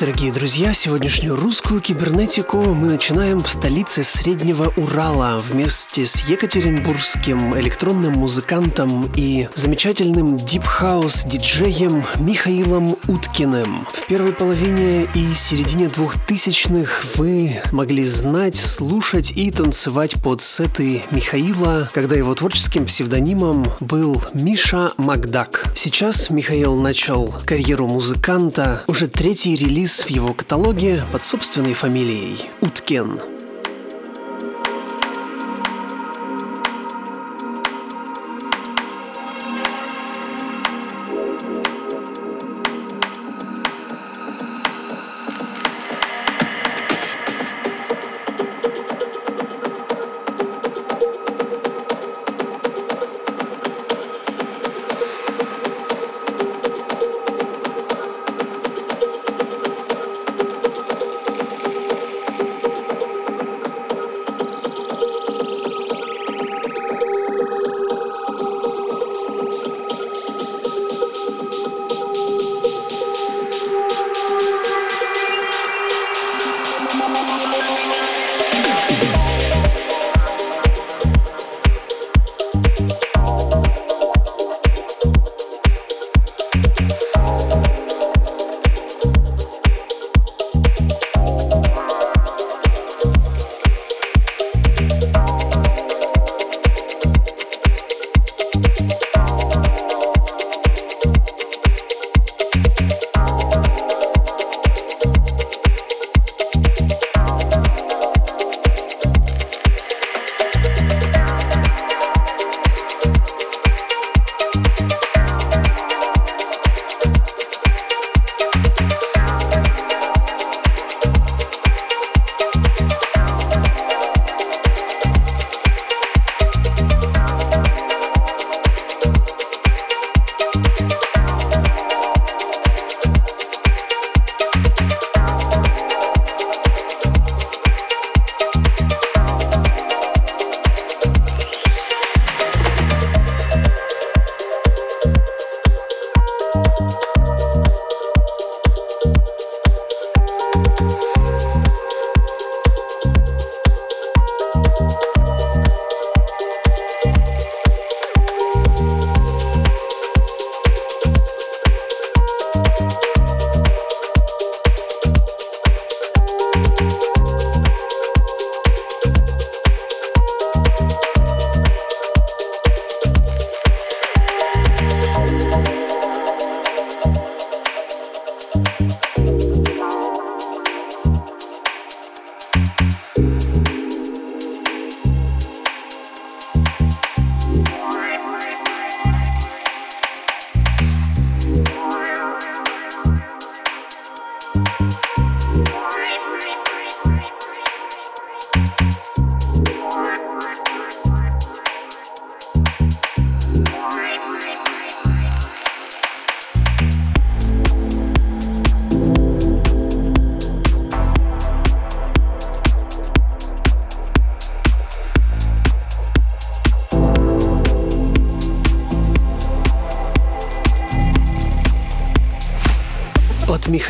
Дорогие друзья. Сегодняшнюю русскую кибернетику мы начинаем в столице Среднего Урала вместе с екатеринбургским электронным музыкантом и замечательным дипхаус-диджеем Михаилом Уткиным. В первой половине и середине двухтысячных вы могли знать, слушать и танцевать под сеты Михаила, когда его творческим псевдонимом был Миша Макдак. Сейчас Михаил начал карьеру музыканта, уже третий релиз релиз в его каталоге под собственной фамилией – Уткен.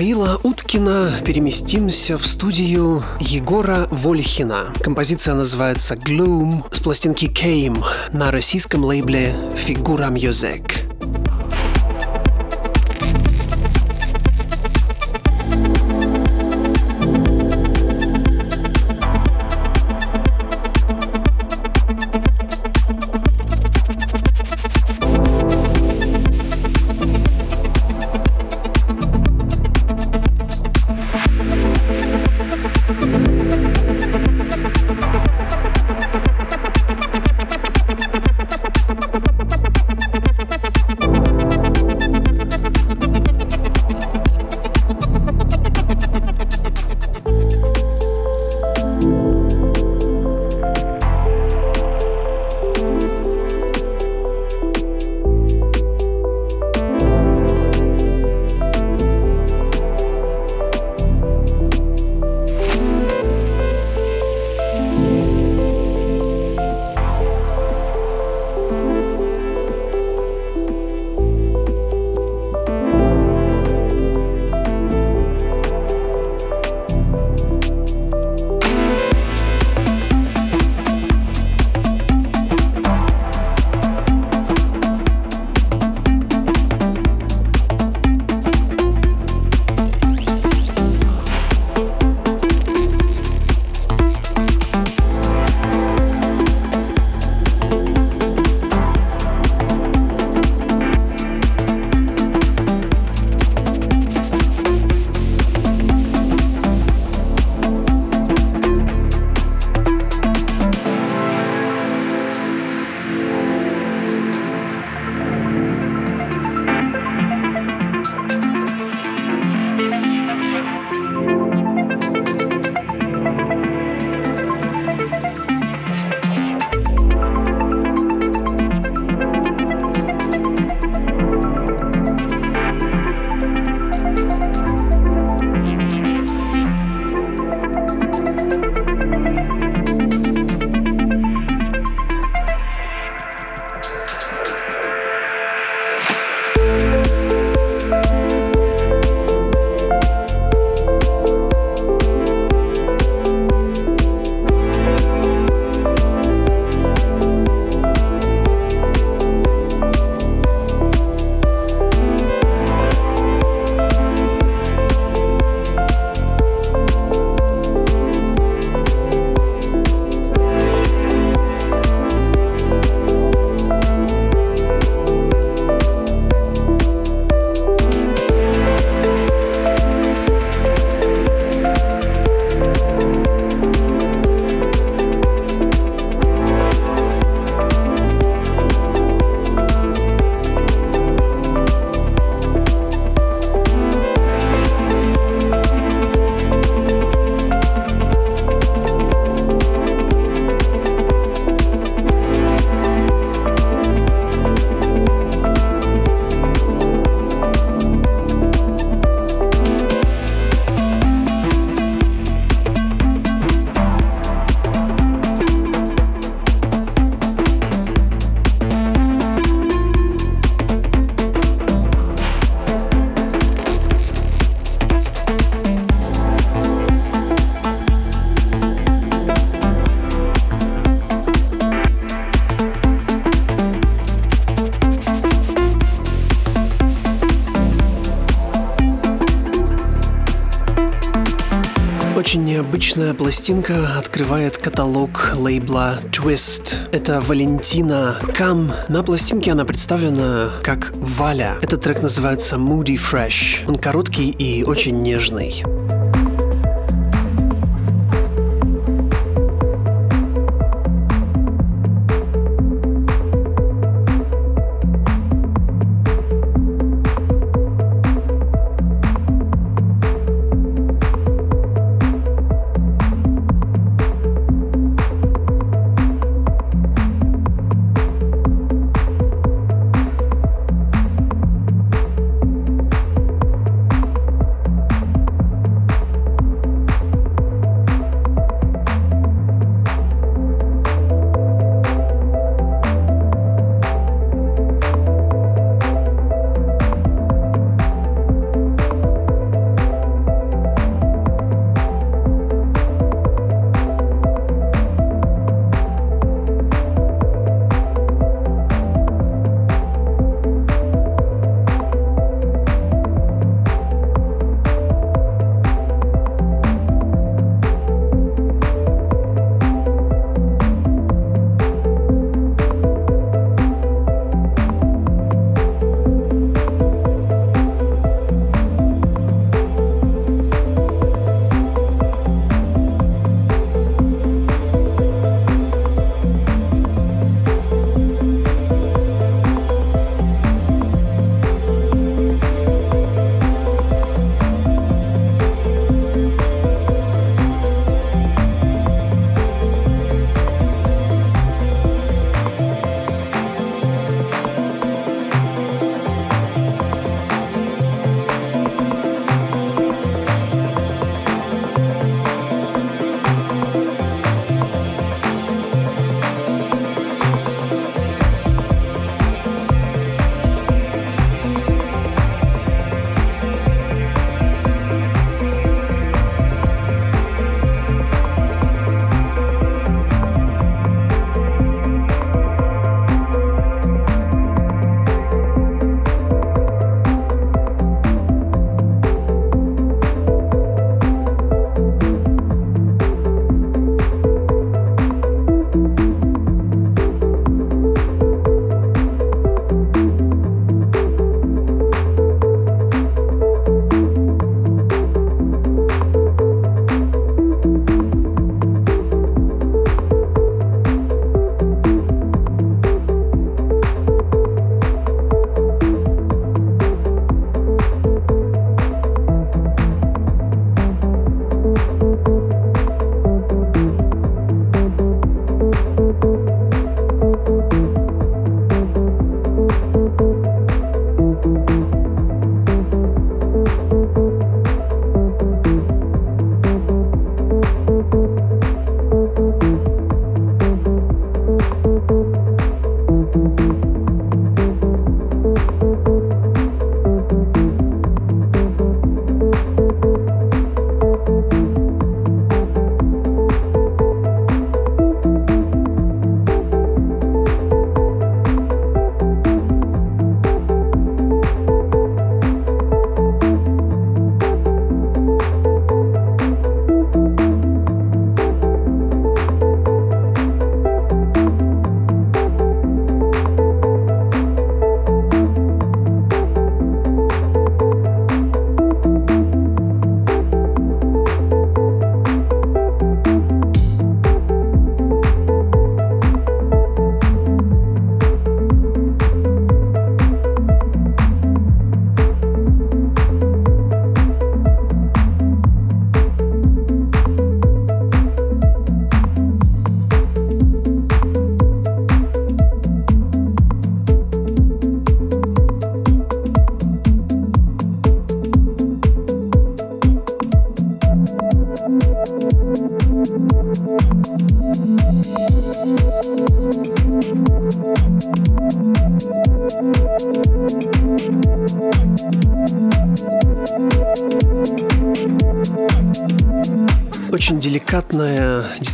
Михаила Уткина переместимся в студию Егора Вольхина. Композиция называется «Gloom» с пластинки «Came» на российском лейбле «Фигура Music». Необычная пластинка открывает каталог лейбла Twist. Это Валентина Кам. На пластинке она представлена как Валя. Этот трек называется Moody Fresh. Он короткий и очень нежный.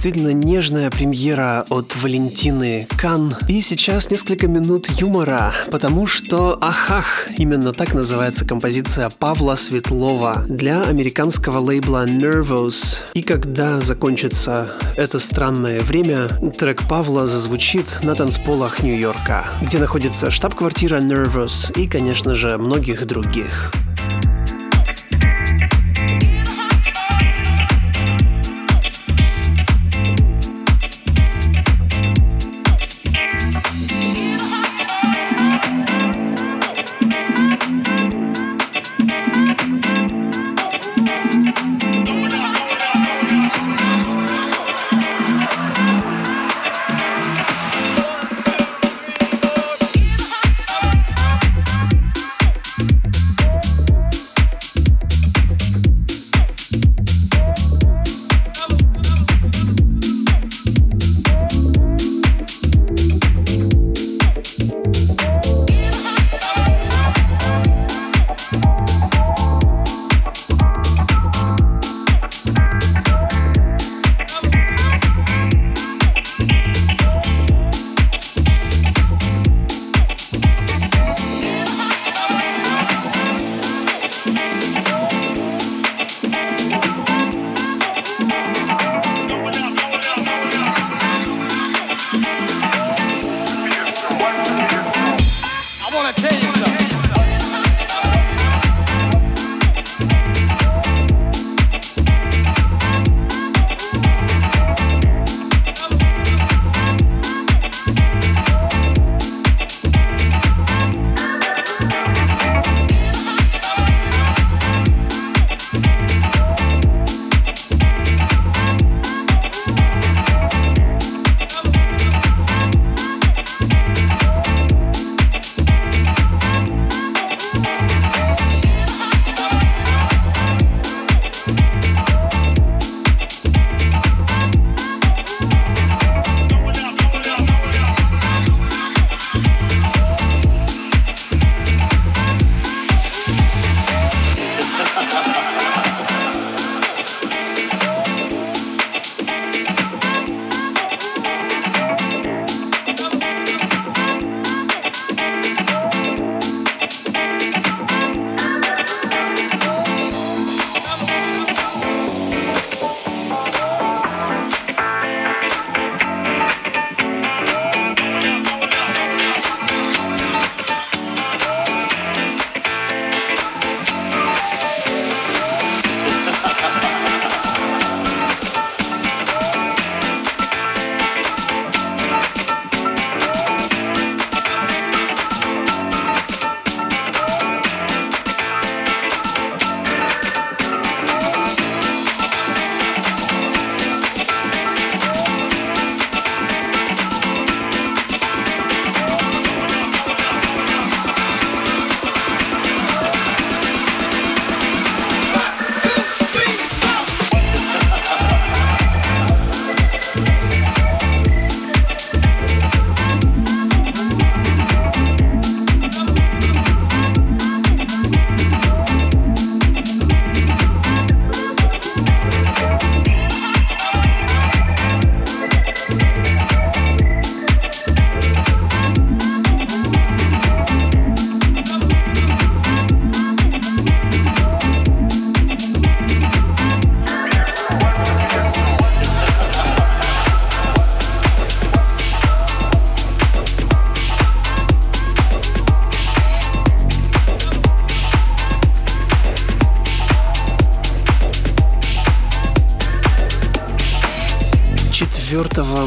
Действительно нежная премьера от Валентины Кан. И сейчас несколько минут юмора, потому что «Ахах» именно так называется композиция Павла Светлова для американского лейбла Nervous. И когда закончится это странное время, трек Павла зазвучит на танцполах Нью-Йорка, где находится штаб-квартира Nervous и, конечно же, многих других.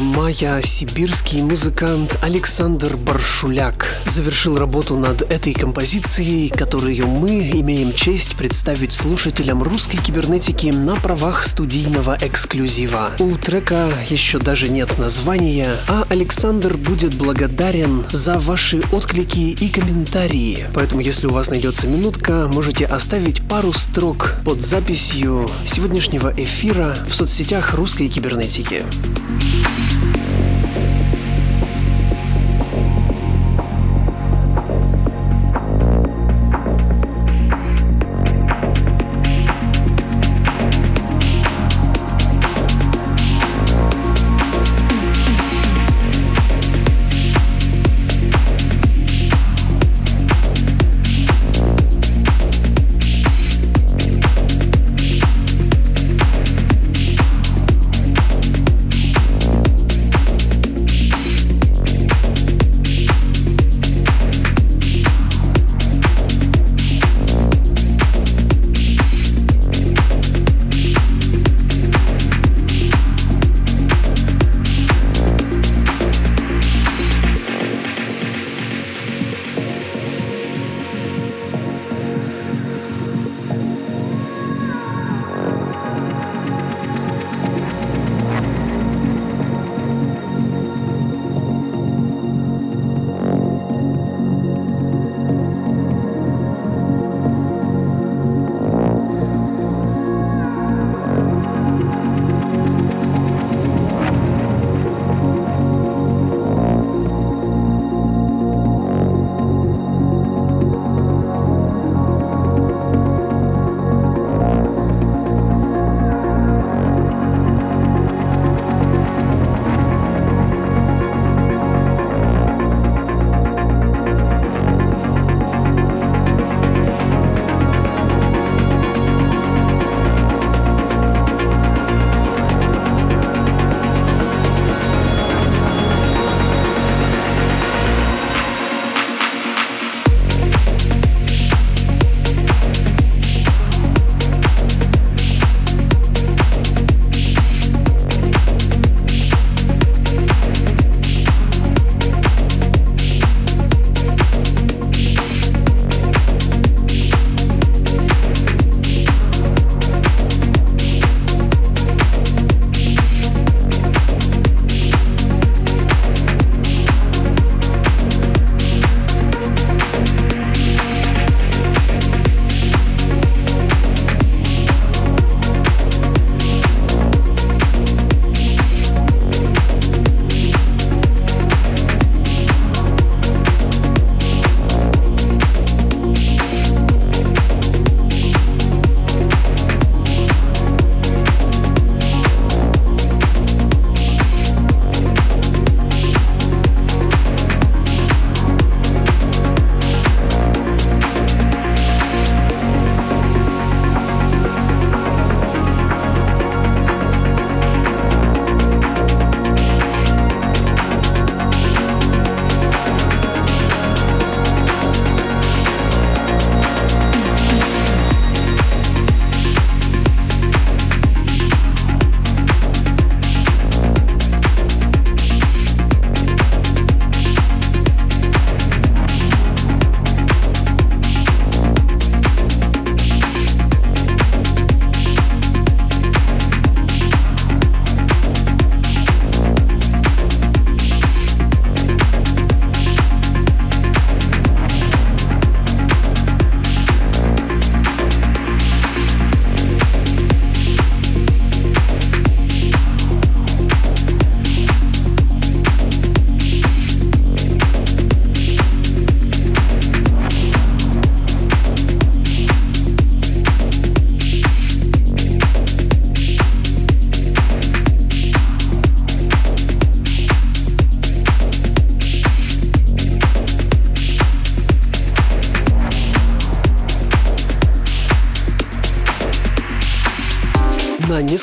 Мая сибирский музыкант Александр Баршуляк завершил работу над этой композицией, которую мы имеем честь представить слушателям русской кибернетики на правах студийного эксклюзива. У трека еще даже нет названия, а Александр будет благодарен за ваши отклики и комментарии. Поэтому, если у вас найдется минутка, можете оставить пару строк под записью сегодняшнего эфира в соцсетях русской кибернетики. На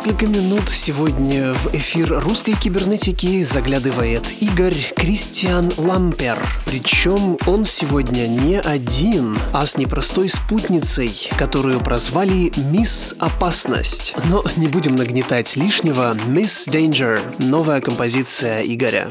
несколько минут сегодня в эфир русской кибернетики заглядывает Игорь Кристиан Лампер. Причем он сегодня не один, а с непростой спутницей, которую прозвали «Мисс Опасность». Но не будем нагнетать лишнего. «Miss Danger» — новая композиция Игоря.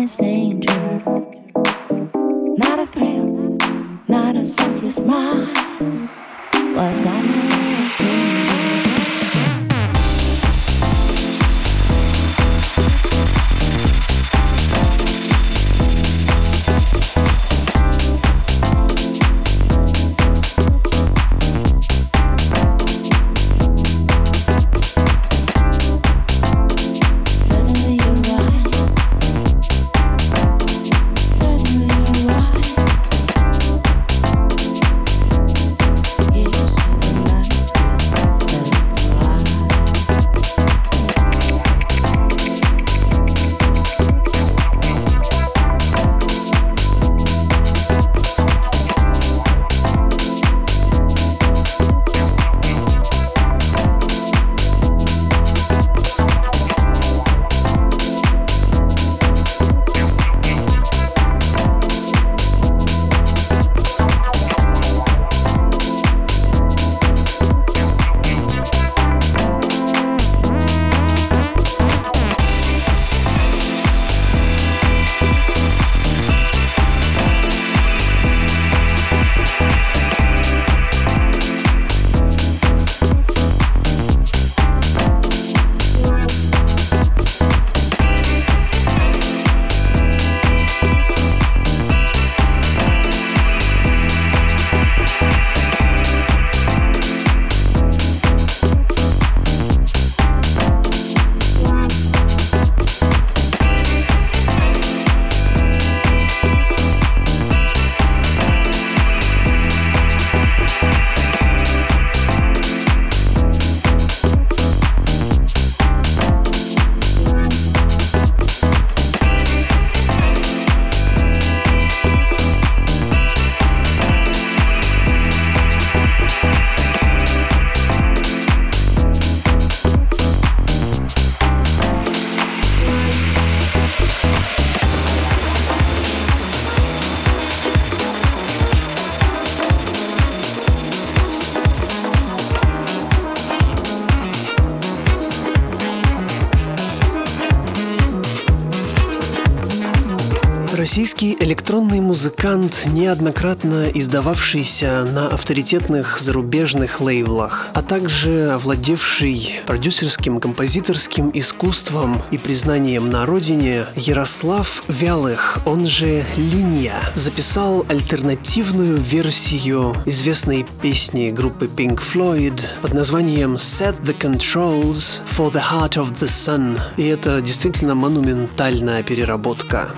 is danger. Not a thrill, not a selfless smile. Was I? Российский электронный музыкант, неоднократно издававшийся на авторитетных зарубежных лейблах, а также овладевший продюсерским, композиторским искусством и признанием на родине, Ярослав Вялых, он же Линия, записал альтернативную версию известной песни группы Pink Floyd под названием Set the Controls for the Heart of the Sun. И это действительно монументальная переработка.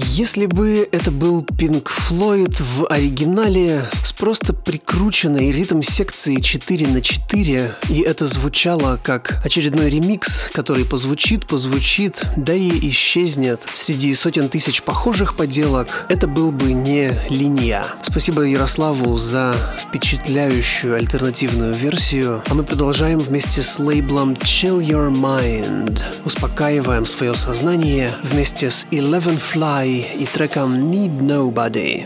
Если бы это был Pink Floyd в оригинале с просто прикрученной ритм-секцией 4 на 4, и это звучало как очередной ремикс, который позвучит, позвучит, да и исчезнет среди сотен тысяч похожих поделок, это был бы не линия. Спасибо Ярославу за впечатляющую альтернативную версию, а мы продолжаем вместе с лейблом Chill Your Mind. Успокаиваем свое сознание вместе с Eleven Fly i, i trekam Need Nobody.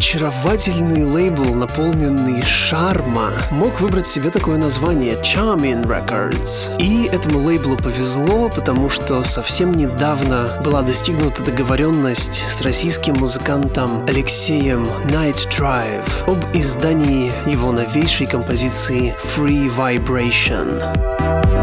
Очаровательный лейбл, наполненный шарма, мог выбрать себе такое название Charming Records. И этому лейблу повезло, потому что совсем недавно была достигнута договоренность с российским музыкантом Алексеем Night Drive об издании его новейшей композиции Free Vibration.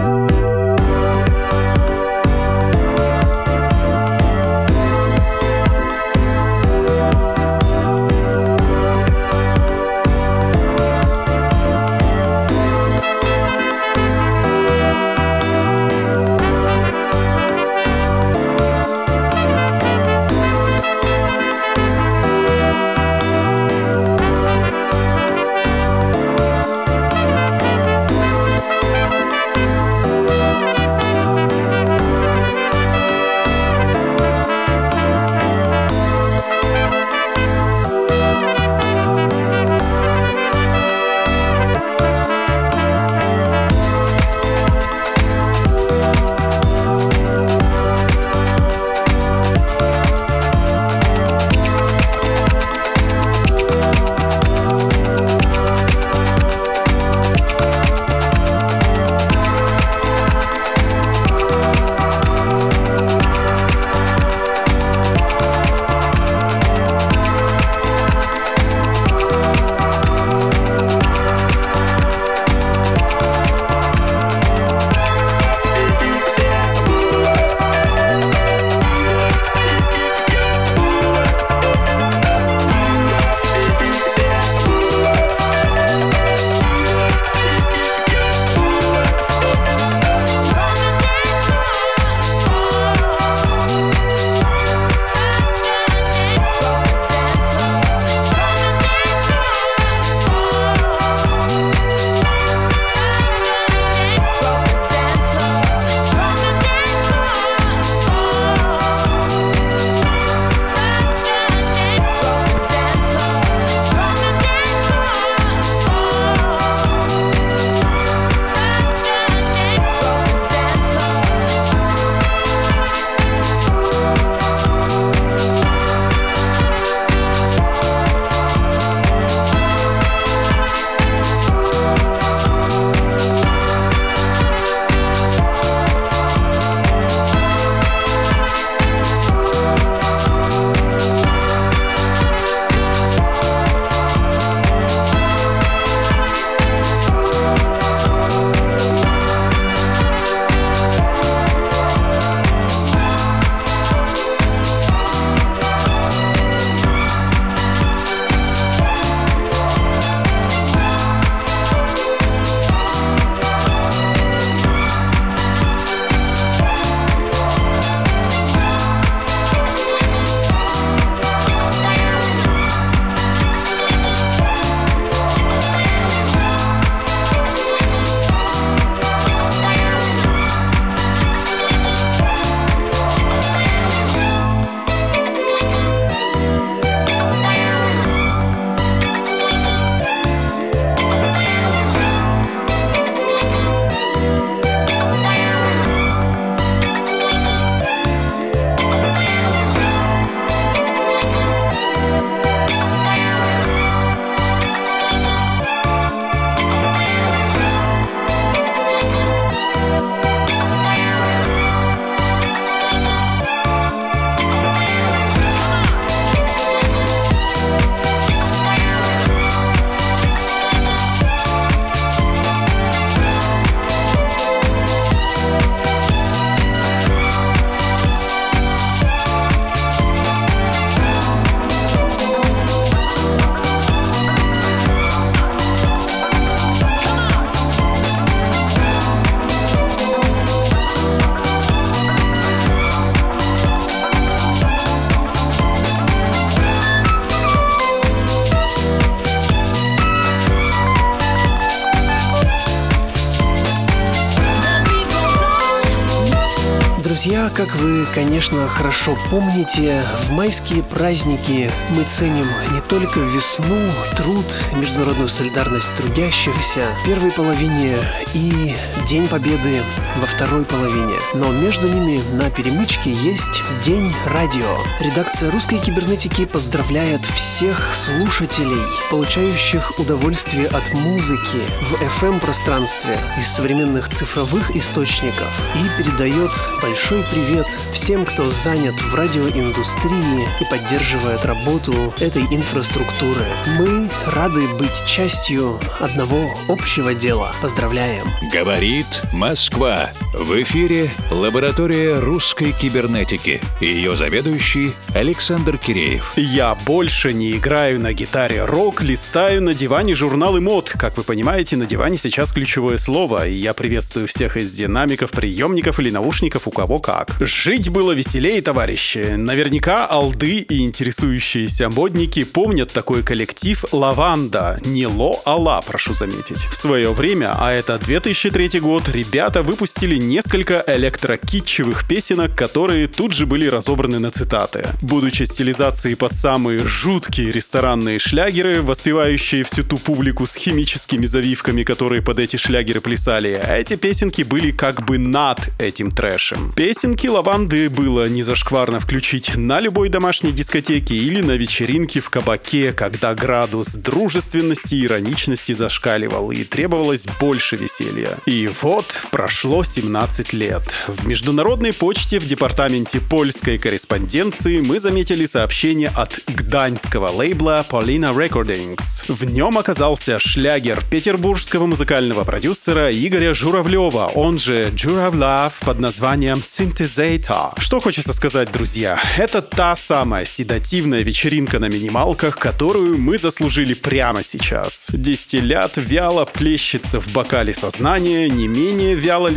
Как вы, конечно, хорошо помните, в майские праздники мы ценим не только весну, труд, международную солидарность трудящихся в первой половине и День Победы во второй половине. Но между ними на перемычке есть День радио. Редакция русской кибернетики поздравляет всех слушателей, получающих удовольствие от музыки в FM-пространстве из современных цифровых источников и передает большой привет всем, кто занят в радиоиндустрии и поддерживает работу этой инфраструктуры. Мы рады быть частью одного общего дела. Поздравляем! Говорит Москва. В эфире лаборатория русской кибернетики. Ее заведующий Александр Киреев. Я больше не играю на гитаре рок, листаю на диване журналы мод. Как вы понимаете, на диване сейчас ключевое слово, и я приветствую всех из динамиков, приемников или наушников, у кого как. Жить было веселее, товарищи. Наверняка алды и интересующиеся модники помнят такой коллектив «Лаванда». Не ло, а ла, прошу заметить. В свое время, а это 2003 год, ребята выпустили несколько электрокитчевых песенок, которые тут же были разобраны на цитаты. Будучи стилизацией под самые жуткие ресторанные шлягеры, воспевающие всю ту публику с химическими завивками, которые под эти шлягеры плясали, эти песенки были как бы над этим трэшем. Песенки лаванды было не зашкварно включить на любой домашней дискотеке или на вечеринке в кабаке, когда градус дружественности и ироничности зашкаливал и требовалось больше веселья. И вот прошло 17 лет. В международной почте в департаменте польской корреспонденции мы заметили сообщение от гданьского лейбла Polina Recordings. В нем оказался шлягер петербургского музыкального продюсера Игоря Журавлева, он же Журавлав под названием Synthesator. Что хочется сказать, друзья? Это та самая седативная вечеринка на минималках, которую мы заслужили прямо сейчас. Дистиллят вяло плещется в бокале сознания, не менее вяло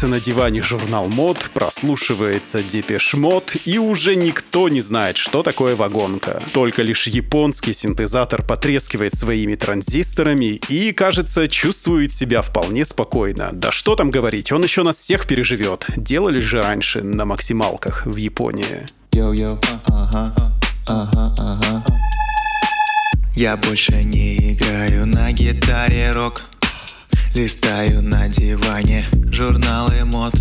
листается на диване журнал мод, прослушивается депеш мод, и уже никто не знает, что такое вагонка. Только лишь японский синтезатор потрескивает своими транзисторами и, кажется, чувствует себя вполне спокойно. Да что там говорить, он еще нас всех переживет. Делали же раньше на максималках в Японии. Я больше не играю на гитаре рок Листаю на диване журналы мод.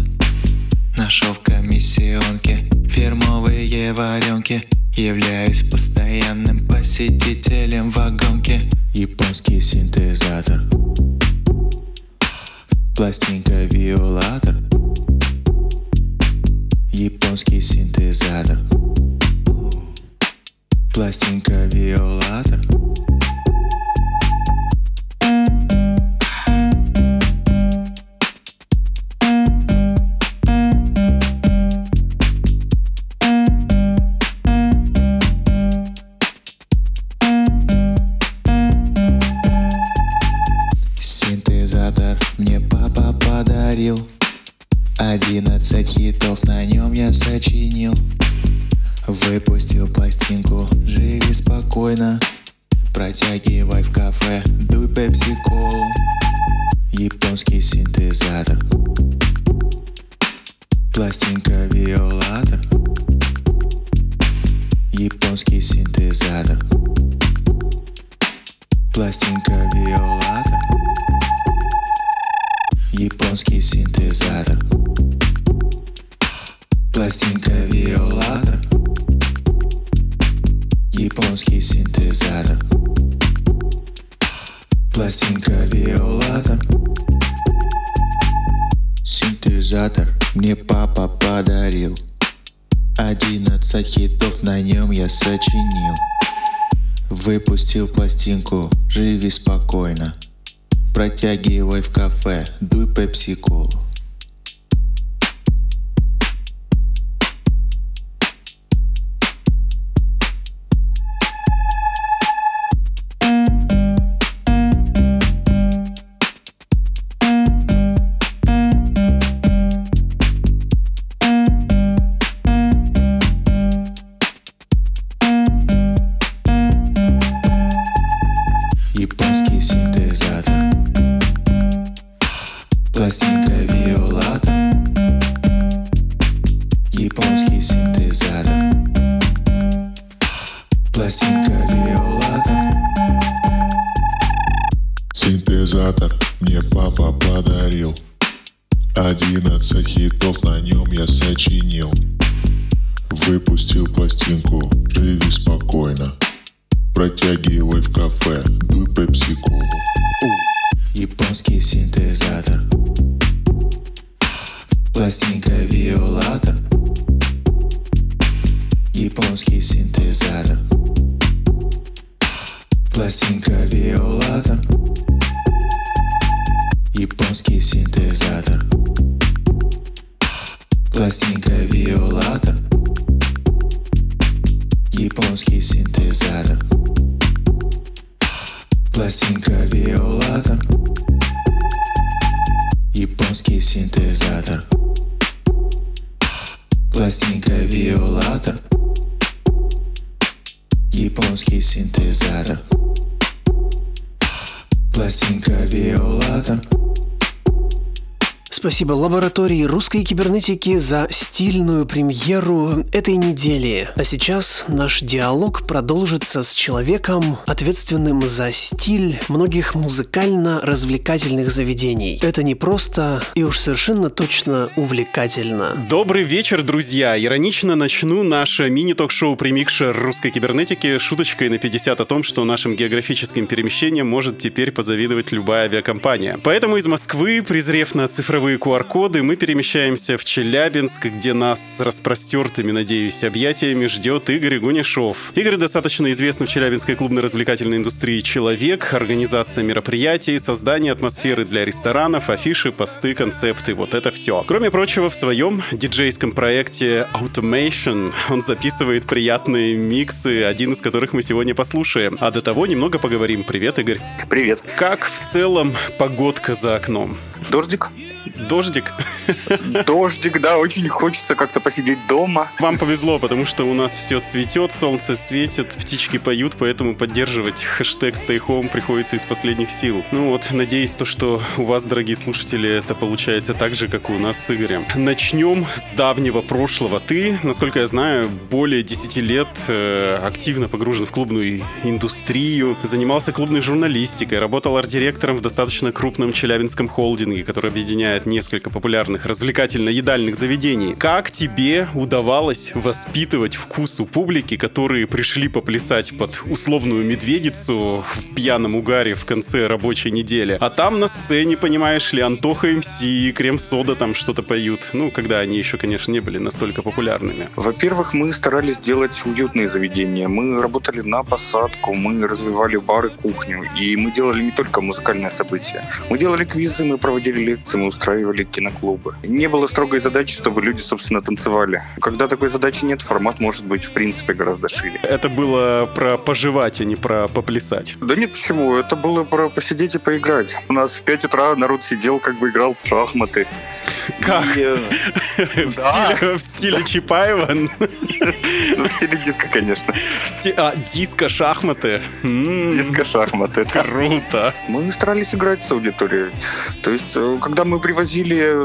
Нашел в комиссионке фирмовые варенки. Являюсь постоянным посетителем вагонки Японский синтезатор. Пластинка виолатор Японский синтезатор. Пластинка виолатор Протягивай в кафе, дуй пепси-колу Спасибо лаборатории русской кибернетики за стильную премьеру этой недели. А сейчас наш диалог продолжится с человеком, ответственным за стиль многих музыкально-развлекательных заведений. Это не просто и уж совершенно точно увлекательно. Добрый вечер, друзья! Иронично начну наше мини-ток-шоу «Примикшер русской кибернетики» шуточкой на 50 о том, что нашим географическим перемещениям может теперь позавидовать любая авиакомпания. Поэтому из Москвы, презрев на цифровые QR-коды, мы перемещаемся в Челябинск, где нас с распростертыми, надеюсь, объятиями ждет Игорь Гунишов. Игорь достаточно известный в челябинской клубно-развлекательной индустрии человек, организация мероприятий, создание атмосферы для ресторанов, афиши, посты, концепты, вот это все. Кроме прочего, в своем диджейском проекте Automation он записывает приятные миксы, один из которых мы сегодня послушаем. А до того немного поговорим. Привет, Игорь. Привет. Как в целом погодка за окном? Дождик? Дождик? Дождик, да, очень хочется как-то посидеть дома. Вам повезло, потому что у нас все цветет, солнце светит, птички поют, поэтому поддерживать хэштег Stay Home приходится из последних сил. Ну вот, надеюсь, то, что у вас, дорогие слушатели, это получается так же, как и у нас с Игорем. Начнем с давнего прошлого. Ты, насколько я знаю, более 10 лет э, активно погружен в клубную индустрию, занимался клубной журналистикой, работал арт-директором в достаточно крупном челябинском холдинге, который объединяет несколько популярных развлекательно-едальных заведений. Как тебе удавалось воспитывать вкус у публики, которые пришли поплясать под условную медведицу в пьяном угаре в конце рабочей недели? А там на сцене, понимаешь ли, Антоха МС Крем-Сода там что-то поют. Ну, когда они еще, конечно, не были настолько популярными. Во-первых, мы старались делать уютные заведения. Мы работали на посадку, мы развивали бары, кухню. И мы делали не только музыкальные события. Мы делали квизы, мы проводили лекции, мы устраивали киноклубы. Не было строгой задачи, чтобы люди, собственно, танцевали. Когда такой задачи нет, формат может быть, в принципе, гораздо шире. Это было про пожевать, а не про поплясать. Да нет, почему? Это было про посидеть и поиграть. У нас в 5 утра народ сидел, как бы играл в шахматы. Как? Э, В Да. стиле- В стиле Чапаева? ну, в стиле диска, конечно. А, диско, шахматы. М, Диско-шахматы. да. Круто. Мы старались играть с аудиторией. То есть, э, когда мы привозили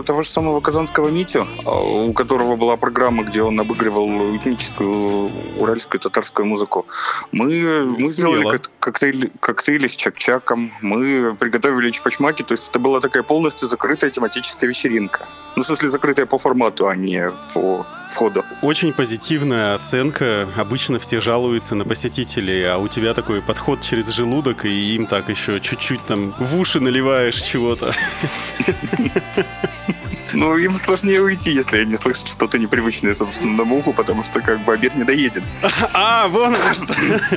того же самого казанского Митю, а, у которого была программа, где он обыгрывал этническую уральскую татарскую музыку, мы, мы сделали коктейль, коктейли с чак-чаком, мы приготовили чпачмаки, то есть это была такая полностью закрытая тематическая вечеринка. Ну, в смысле, закрытая по формату, а не по входу. Очень позитивная оценка. Обычно все жалуются на посетителей, а у тебя такой подход через желудок, и им так еще чуть-чуть там в уши наливаешь чего-то. Ну, им сложнее уйти, если они слышат что-то непривычное собственному уху, потому что как бы обед не доедет. А, вон оно что.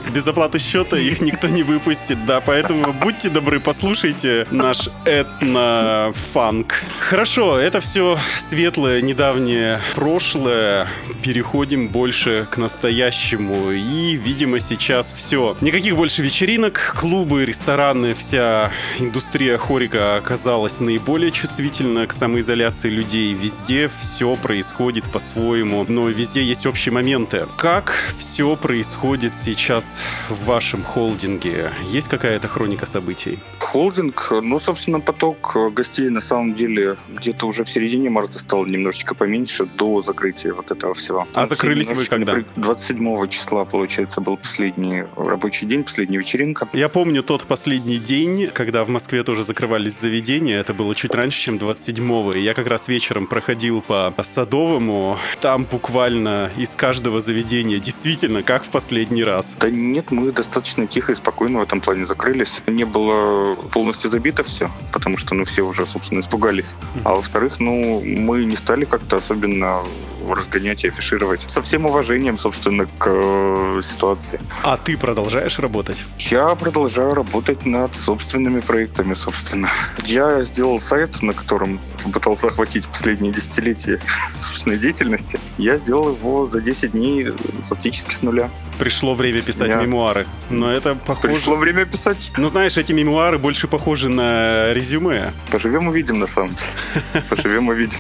Без оплаты счета их никто не выпустит, да, поэтому будьте добры, послушайте наш этно-фанк. Хорошо, это все светлое, недавнее прошлое. Переходим больше к настоящему. И, видимо, сейчас все. Никаких больше вечеринок, клубы, рестораны, вся индустрия хорика оказалась наиболее чувствительна к самоизоляции массы людей, везде все происходит по-своему, но везде есть общие моменты. Как все происходит сейчас в вашем холдинге? Есть какая-то хроника событий? Холдинг, ну, собственно, поток гостей на самом деле где-то уже в середине марта стал немножечко поменьше до закрытия вот этого всего. А закрылись вы когда? 27 числа, получается, был последний рабочий день, последняя вечеринка. Я помню тот последний день, когда в Москве тоже закрывались заведения. Это было чуть раньше, чем 27-го. И я как раз вечером проходил по Садовому. Там буквально из каждого заведения действительно как в последний раз. Да нет, мы достаточно тихо и спокойно в этом плане закрылись. Не было полностью забито все, потому что, ну, все уже, собственно, испугались. А во-вторых, ну, мы не стали как-то особенно разгонять и афишировать. Со всем уважением, собственно, к э, ситуации. А ты продолжаешь работать? Я продолжаю работать над собственными проектами, собственно. Я сделал сайт, на котором попытался охватить последние десятилетия собственной деятельности. Я сделал его за 10 дней фактически с нуля. Пришло время писать Я- мемуары. Но это похоже... Пришло время писать. Ну, знаешь, эти мемуары больше похожи на резюме. Поживем увидим, на самом деле. Поживем увидим.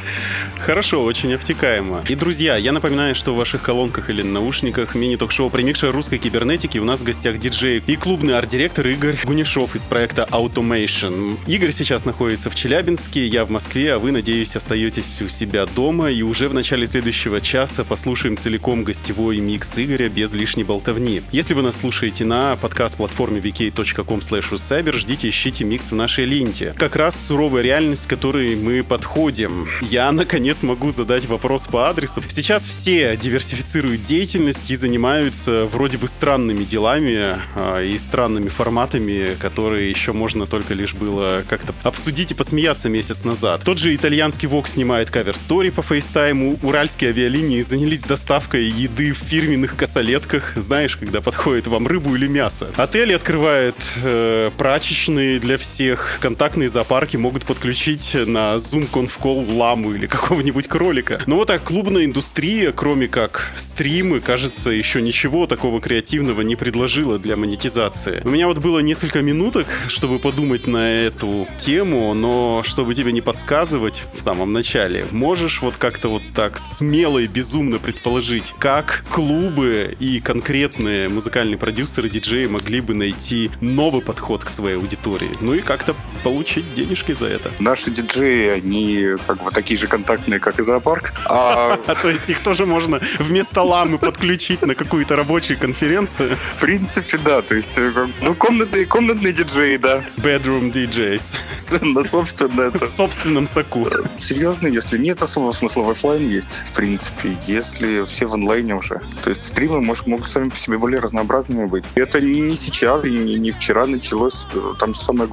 Хорошо, очень обтекаемо. И, друзья, я напоминаю, что в ваших колонках или наушниках мини-ток-шоу «Примикшер русской кибернетики» у нас в гостях диджей и клубный арт-директор Игорь Гунишов из проекта Automation. Игорь сейчас находится в Челябинске, я в Москве, а вы, надеюсь, остаетесь у себя дома. И уже в начале следующего часа послушаем целиком гостевой микс Игоря без лишней болтовни. Если вы нас слушаете на подкаст-платформе vk.com cyber, ждите, ищите микс в нашей ленте. Как раз суровая реальность, к которой мы подходим. Я, наконец, могу задать вопрос по адресу. Сейчас все диверсифицируют деятельность и занимаются вроде бы странными делами а, и странными форматами, которые еще можно только лишь было как-то обсудить и посмеяться месяц назад. Тот же итальянский Vogue снимает cover story по фейстайму, уральские авиалинии занялись доставкой еды в фирменных касалетках, знаешь, когда подходит вам рыбу или мясо. Отели открывают э, прачечные для всех, контактные зоопарки могут подключить на Zoom conf call ламу или какого-нибудь кролика. Но вот так клубная индустрия, кроме как стримы, кажется, еще ничего такого креативного не предложила для монетизации. У меня вот было несколько минуток, чтобы подумать на эту тему, но чтобы тебе не подсказывать в самом начале, можешь вот как-то вот так смело и безумно предположить, как клубы и конкретные музыкальные продюсеры, диджеи могли бы найти новый подход к своей аудитории, ну и как-то получить денежки за это. Наши диджеи, они как бы такие же контактные, как и зоопарк. А то есть их тоже можно вместо ламы подключить на какую-то рабочую конференцию. в принципе, да. То есть, э, ну, комнатные, комнатные диджеи, да. Bedroom DJs. Собственно, собственно, В это... собственном соку. Серьезно, если нет особого смысла в офлайн есть, в принципе, если все в онлайне уже. То есть стримы может, могут сами по себе более разнообразными быть. И это не, не сейчас, и не, не вчера началось. Там же самая,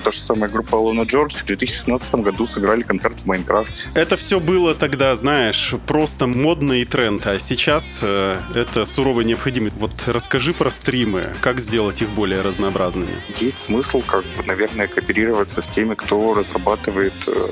та же самая группа Алона Джордж в 2016 году сыграли концерт в Майнкрафте. Это все было тогда, знаешь, просто модно и тренд, а сейчас э, это суровая необходимость. Вот расскажи про стримы, как сделать их более разнообразными. Есть смысл, как бы, наверное, кооперироваться с теми, кто разрабатывает э,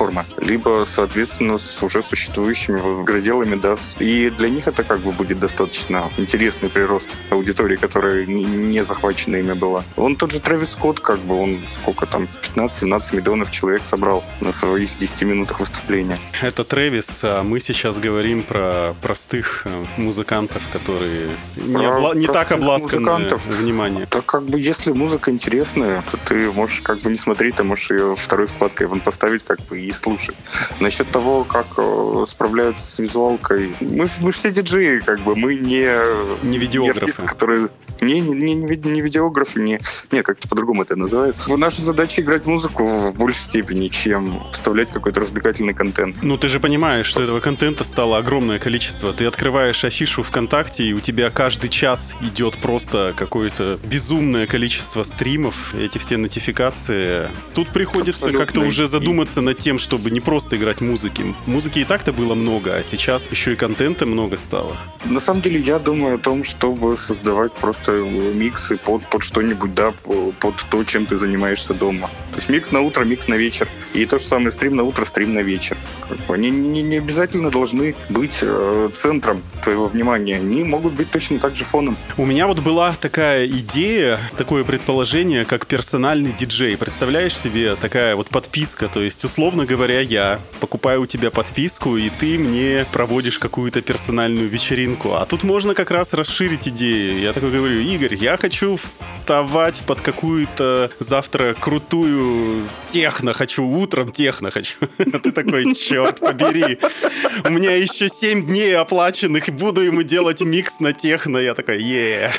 VR-платформы, либо, соответственно, с уже существующими игроделами, да. И для них это как бы будет достаточно интересный прирост аудитории, которая не- захвачена ими была. Он тот же Трэвис Скотт, как бы, он сколько там, 15-17 миллионов человек собрал на своих 10 минутах выступления. Это Трэвис, а мы сейчас говорим про простых э, музыкантов, которые не, Про обла- не так обласканы музыкантов. вниманием. Так как бы, если музыка интересная, то ты можешь как бы не смотреть, ты можешь ее второй вкладкой вон поставить как бы и слушать. Насчет того, как э, справляются с визуалкой, мы, мы все диджеи, как бы, мы не, Не видеографы. артисты, которые не, не, не, не ви- не видеографы, не, не, как-то по-другому это называется. Наша задача играть музыку в большей степени, чем вставлять какой-то развлекательный контент. Ну, ты же понимаешь, что этого контента стало огромное количество. Ты открываешь афишу ВКонтакте, и у тебя каждый час идет просто какое-то безумное количество стримов, эти все нотификации. Тут приходится как-то уже задуматься над тем, чтобы не просто играть музыки. Музыки и так-то было много, а сейчас еще и контента много стало. На самом деле, я думаю о том, чтобы создавать просто э, миксы под, под что-нибудь, да, по- под то, чем ты занимаешься дома. То есть микс на утро, микс на вечер. И то же самое стрим на утро, стрим на вечер. Они не, не обязательно должны быть э, центром твоего внимания. Они могут быть точно так же фоном. У меня вот была такая идея, такое предположение, как персональный диджей. Представляешь себе такая вот подписка, то есть, условно говоря, я покупаю у тебя подписку, и ты мне проводишь какую-то персональную вечеринку. А тут можно как раз расширить идею. Я такой говорю, Игорь, я хочу вставать под какую-то завтра крутую техно хочу, утром техно хочу. Ты такой, черт побери, у меня еще 7 дней оплаченных, буду ему делать микс на техно. Я такой, е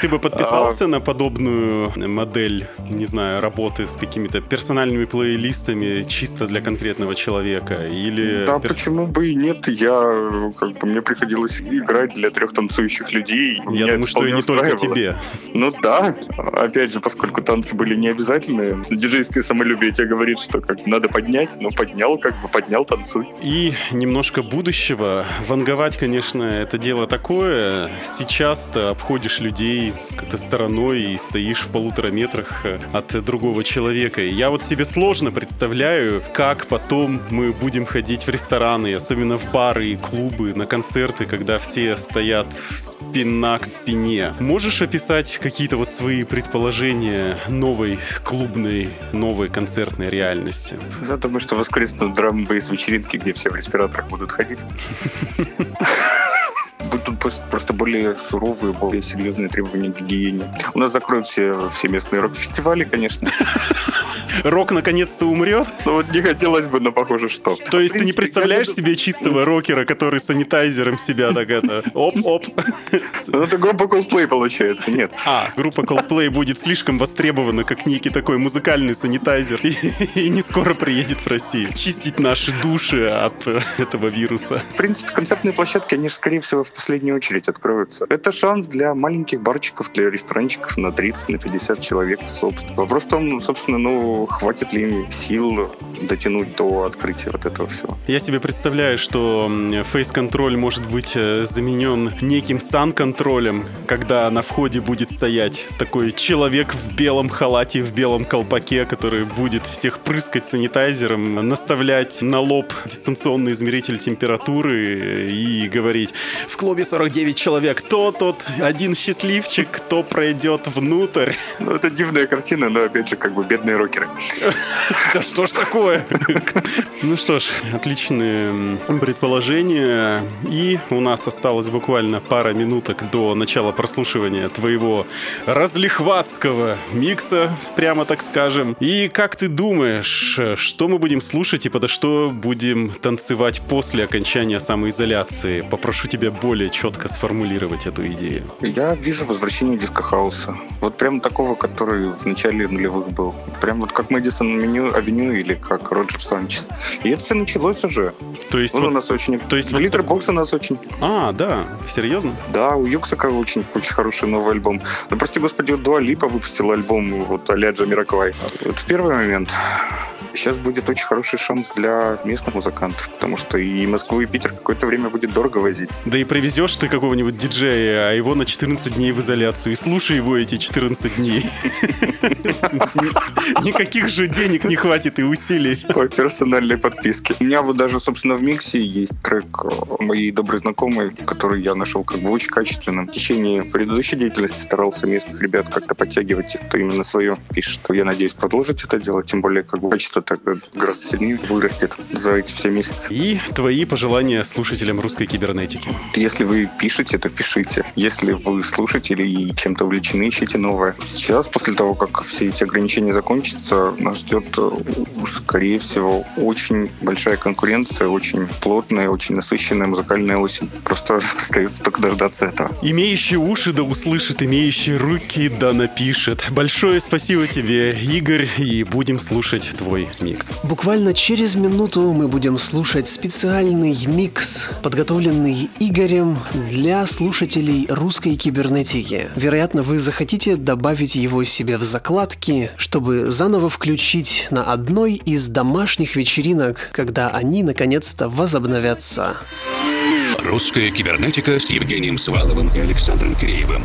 Ты бы подписался на подобную модель, не знаю, работы с какими-то персональными плейлистами чисто для конкретного человека? Или... Да, почему бы и нет? Я, как бы, мне приходилось играть для трех танцующих людей. Я думаю, что и не только тебе. Ну да, опять же, поскольку танцы были не обязательны, диджейское самолюбие тебе говорит, что как надо поднять, ну поднял, как бы поднял, танцуй. И немножко будущего. Ванговать, конечно, это дело такое. Сейчас ты обходишь людей как-то стороной и стоишь в полутора метрах э, от другого человека. Я вот себе сложно представляю, как потом мы будем ходить в рестораны, особенно в бары и клубы, на концерты, когда все стоят спина к спине. Можешь описать какие-то вот свои предположения новой клубной, новой концертной реальности? Я думаю, что воскреснут драм бейс вечеринки, где все в респираторах будут ходить. Будут просто более суровые, более серьезные требования к гигиене. У нас закроют все, все местные рок-фестивали, конечно. Рок наконец-то умрет? Но вот не хотелось бы, но похоже, что. То есть ты не представляешь себе чистого рокера, который санитайзером себя так это... Оп-оп. Ну, это группа Coldplay получается, нет. А, группа Coldplay будет слишком востребована, как некий такой музыкальный санитайзер, и, не скоро приедет в Россию. Чистить наши души от э, этого вируса. В принципе, концертные площадки, они, скорее всего, в последнюю очередь откроются. Это шанс для маленьких барчиков, для ресторанчиков на 30, на 50 человек, собственно. Вопрос в том, собственно, ну, хватит ли им сил дотянуть до открытия вот этого всего. Я себе представляю, что фейс-контроль может быть э, заменен неким сан-контролем, когда на входе будет стоять такой человек в белом халате, в белом колпаке, который будет всех прыскать санитайзером, наставлять на лоб дистанционный измеритель температуры и говорить в клубе 49 человек, кто тот один счастливчик, кто пройдет внутрь. Ну, это дивная картина, но, опять же, как бы бедные рокеры. Да что ж такое? Ну что ж, отличные предположения. И у нас осталось буквально пара минуток до начала прослушивания твоего разлихватского микса, прямо так скажем. И как ты думаешь, что мы будем слушать и подо что будем танцевать после окончания самоизоляции? Попрошу тебя более четко сформулировать эту идею. Я вижу возвращение диско-хауса. Вот прям такого, который в начале нулевых был. Прям вот как Madison Меню, Avenue или как Roger Sanchez. И это все началось уже. То есть, Он у вот- нас очень... то есть вот Glitterbox у нас очень... а, да, серьезно? Да, у Юксека очень, очень хороший новый альбом. Ну, прости господи, Дуа Липа выпустила альбом вот а-ля Джамироквай. Это первый момент. Сейчас будет очень хороший шанс для местных музыкантов, потому что и Москву, и Питер какое-то время будет дорого возить. Да и привезешь ты какого-нибудь диджея, а его на 14 дней в изоляцию, и слушай его эти 14 дней. Ни- Никаких же денег не хватит и усилий. По персональной подписке. У меня вот даже, собственно, в миксе есть трек э, моей доброй знакомой, который я нашел как бы очень качественным. В течение предыдущей деятельности старался местных ребят как-то подтягивать кто именно свое пишет. Я надеюсь продолжить это делать, тем более как бы качество так гораздо сильнее вырастет за эти все месяцы. И твои пожелания слушателям русской кибернетики. Если вы пишете, то пишите. Если вы слушатели и чем-то увлечены, ищите новое. Сейчас, после того, как все эти ограничения закончатся, нас ждет, э, скорее всего, очень большая конкуренция, очень плотная, очень насыщенная музыкальная осень. Просто остается только дождаться этого. Имеющий уши да услышит, имеющий руки да напишет. Большое спасибо тебе, Игорь, и будем слушать твой микс. Буквально через минуту мы будем слушать специальный микс, подготовленный Игорем для слушателей русской кибернетики. Вероятно, вы захотите добавить его себе в закладки, чтобы заново включить на одной из домашних вечеринок, когда они наконец-то возобновятся. Русская кибернетика с Евгением Сваловым и Александром Киреевым.